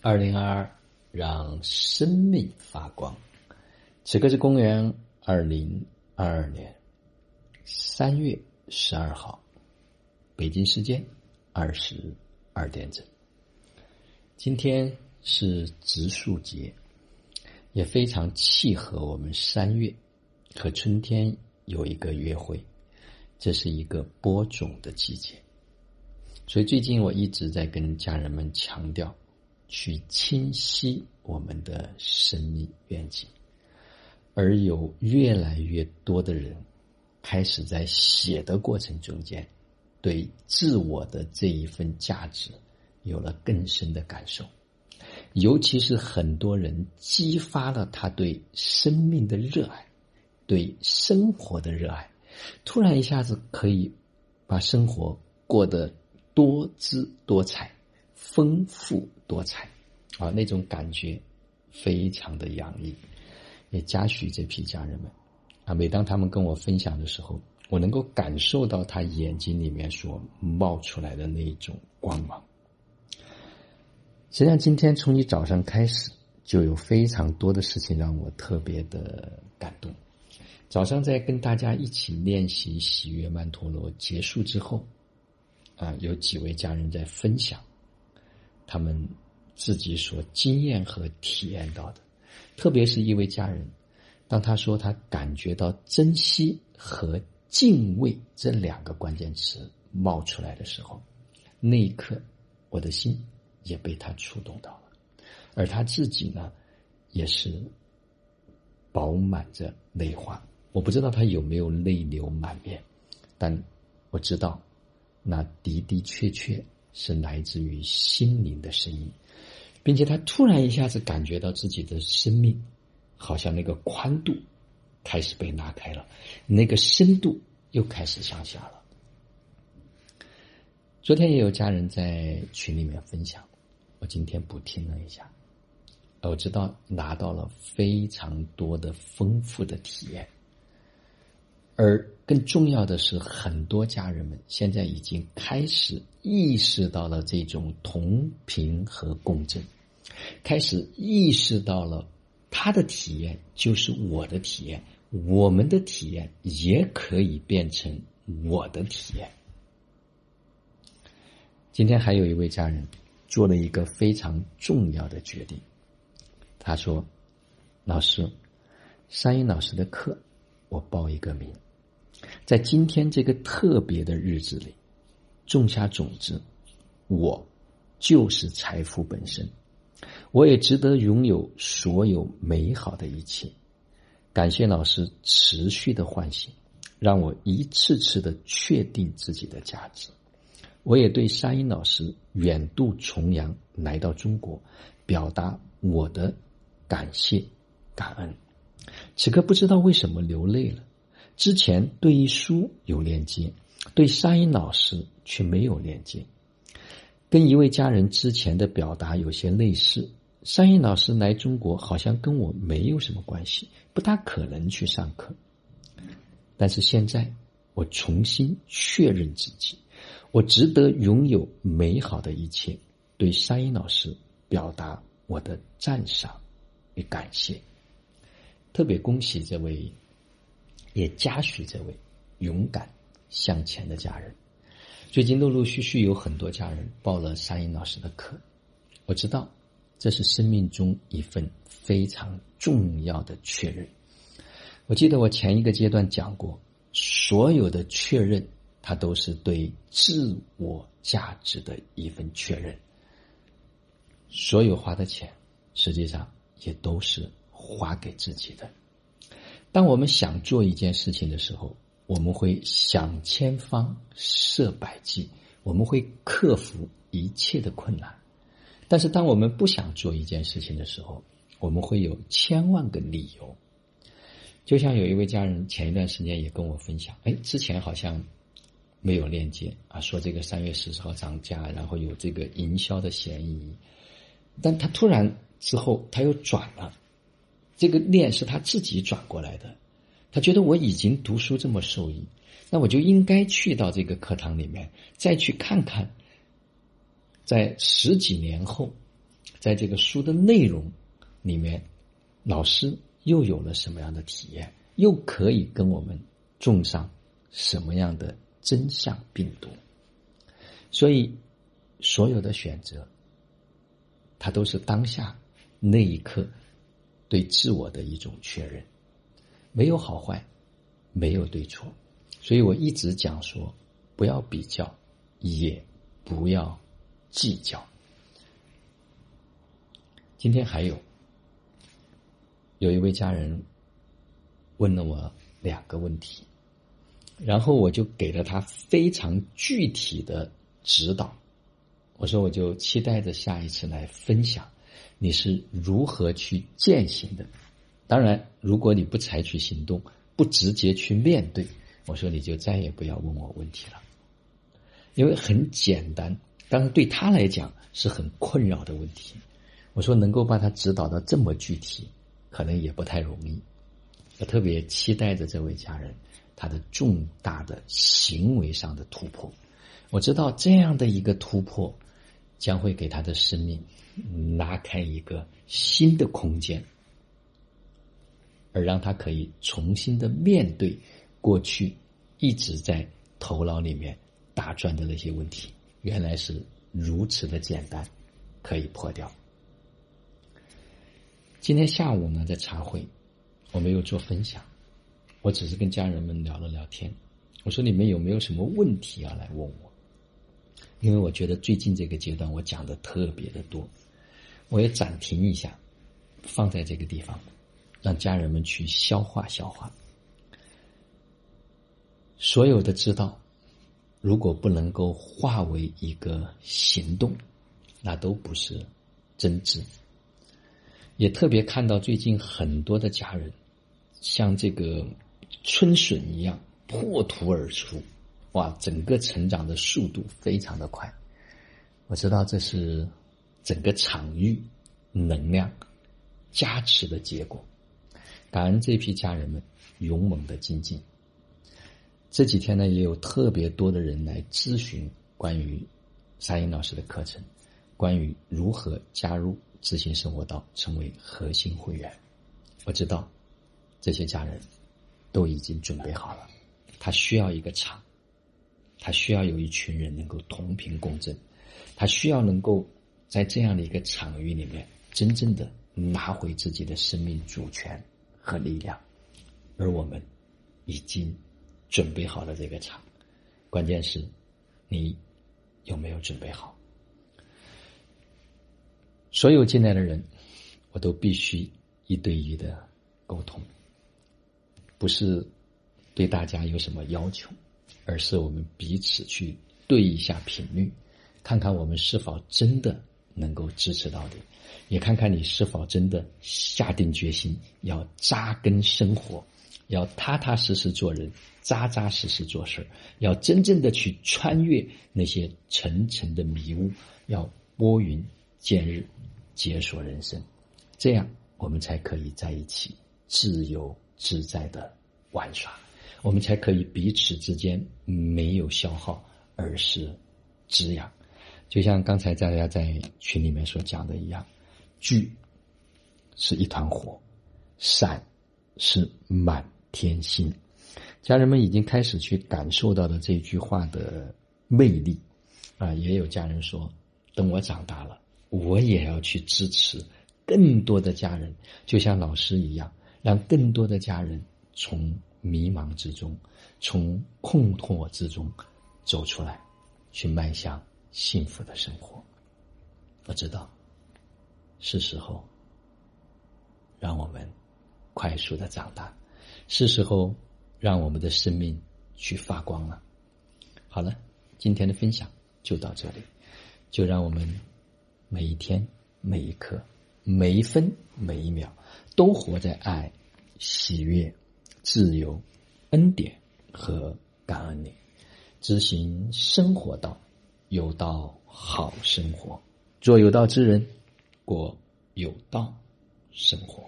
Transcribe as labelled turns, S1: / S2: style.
S1: 二零二二，让生命发光。此刻是公元二零二二年三月十二号，北京时间二十二点整。今天是植树节，也非常契合我们三月和春天有一个约会。这是一个播种的季节，所以最近我一直在跟家人们强调。去清晰我们的生命愿景，而有越来越多的人开始在写的过程中间，对自我的这一份价值有了更深的感受。尤其是很多人激发了他对生命的热爱，对生活的热爱，突然一下子可以把生活过得多姿多彩。丰富多彩，啊，那种感觉非常的洋溢，也嘉许这批家人们啊。每当他们跟我分享的时候，我能够感受到他眼睛里面所冒出来的那一种光芒。实际上，今天从你早上开始，就有非常多的事情让我特别的感动。早上在跟大家一起练习喜悦曼陀罗结束之后，啊，有几位家人在分享。他们自己所经验和体验到的，特别是一位家人，当他说他感觉到珍惜和敬畏这两个关键词冒出来的时候，那一刻我的心也被他触动到了，而他自己呢，也是饱满着泪花。我不知道他有没有泪流满面，但我知道，那的的确确。是来自于心灵的声音，并且他突然一下子感觉到自己的生命，好像那个宽度开始被拉开了，那个深度又开始向下了。昨天也有家人在群里面分享，我今天补听了一下，我知道拿到了非常多的丰富的体验。而更重要的是，很多家人们现在已经开始意识到了这种同频和共振，开始意识到了他的体验就是我的体验，我们的体验也可以变成我的体验。今天还有一位家人做了一个非常重要的决定，他说：“老师，山鹰老师的课，我报一个名。”在今天这个特别的日子里，种下种子，我就是财富本身，我也值得拥有所有美好的一切。感谢老师持续的唤醒，让我一次次的确定自己的价值。我也对沙鹰老师远渡重洋来到中国，表达我的感谢感恩。此刻不知道为什么流泪了。之前对于书有链接，对沙鹰老师却没有链接。跟一位家人之前的表达有些类似。沙鹰老师来中国，好像跟我没有什么关系，不大可能去上课。但是现在，我重新确认自己，我值得拥有美好的一切。对沙鹰老师表达我的赞赏与感谢。特别恭喜这位。也嘉许这位勇敢向前的家人。最近陆陆续续有很多家人报了沙鹰老师的课，我知道这是生命中一份非常重要的确认。我记得我前一个阶段讲过，所有的确认，它都是对自我价值的一份确认。所有花的钱，实际上也都是花给自己的。当我们想做一件事情的时候，我们会想千方设百计，我们会克服一切的困难。但是，当我们不想做一件事情的时候，我们会有千万个理由。就像有一位家人前一段时间也跟我分享，哎，之前好像没有链接啊，说这个三月十四号涨价，然后有这个营销的嫌疑，但他突然之后他又转了。这个链是他自己转过来的，他觉得我已经读书这么受益，那我就应该去到这个课堂里面，再去看看，在十几年后，在这个书的内容里面，老师又有了什么样的体验？又可以跟我们种上什么样的真相病毒？所以，所有的选择，它都是当下那一刻对自我的一种确认，没有好坏，没有对错。所以我一直讲说，不要比较，也不要计较。今天还有有一位家人问了我两个问题，然后我就给了他非常具体的指导。我说，我就期待着下一次来分享你是如何去践行的。当然，如果你不采取行动，不直接去面对，我说你就再也不要问我问题了，因为很简单，但是对他来讲是很困扰的问题。我说能够把他指导的这么具体，可能也不太容易。我特别期待着这位家人他的重大的行为上的突破。我知道这样的一个突破，将会给他的生命拉开一个新的空间，而让他可以重新的面对过去一直在头脑里面打转的那些问题，原来是如此的简单，可以破掉。今天下午呢，在茶会，我没有做分享，我只是跟家人们聊了聊天。我说你们有没有什么问题要来问我？因为我觉得最近这个阶段我讲的特别的多，我也暂停一下，放在这个地方，让家人们去消化消化。所有的知道，如果不能够化为一个行动，那都不是真知。也特别看到最近很多的家人，像这个春笋一样破土而出，哇，整个成长的速度非常的快。我知道这是整个场域能量加持的结果。感恩这批家人们勇猛的精进。这几天呢，也有特别多的人来咨询关于沙英老师的课程，关于如何加入。执行生活道成为核心会员，我知道这些家人都已经准备好了。他需要一个场，他需要有一群人能够同频共振，他需要能够在这样的一个场域里面，真正的拿回自己的生命主权和力量。而我们已经准备好了这个场，关键是你有没有准备好？所有进来的人，我都必须一对一的沟通，不是对大家有什么要求，而是我们彼此去对一下频率，看看我们是否真的能够支持到底，也看看你是否真的下定决心要扎根生活，要踏踏实实做人，扎扎实实做事要真正的去穿越那些层层的迷雾，要拨云见日。解锁人生，这样我们才可以在一起自由自在的玩耍，我们才可以彼此之间没有消耗，而是滋养。就像刚才大家在群里面所讲的一样，聚是一团火，散是满天星。家人们已经开始去感受到了这句话的魅力啊！也有家人说，等我长大了。我也要去支持更多的家人，就像老师一样，让更多的家人从迷茫之中、从困惑之中走出来，去迈向幸福的生活。我知道，是时候让我们快速的长大，是时候让我们的生命去发光了。好了，今天的分享就到这里，就让我们。每一天、每一刻、每一分、每一秒，都活在爱、喜悦、自由、恩典和感恩里，执行生活道，有道好生活，做有道之人，过有道生活。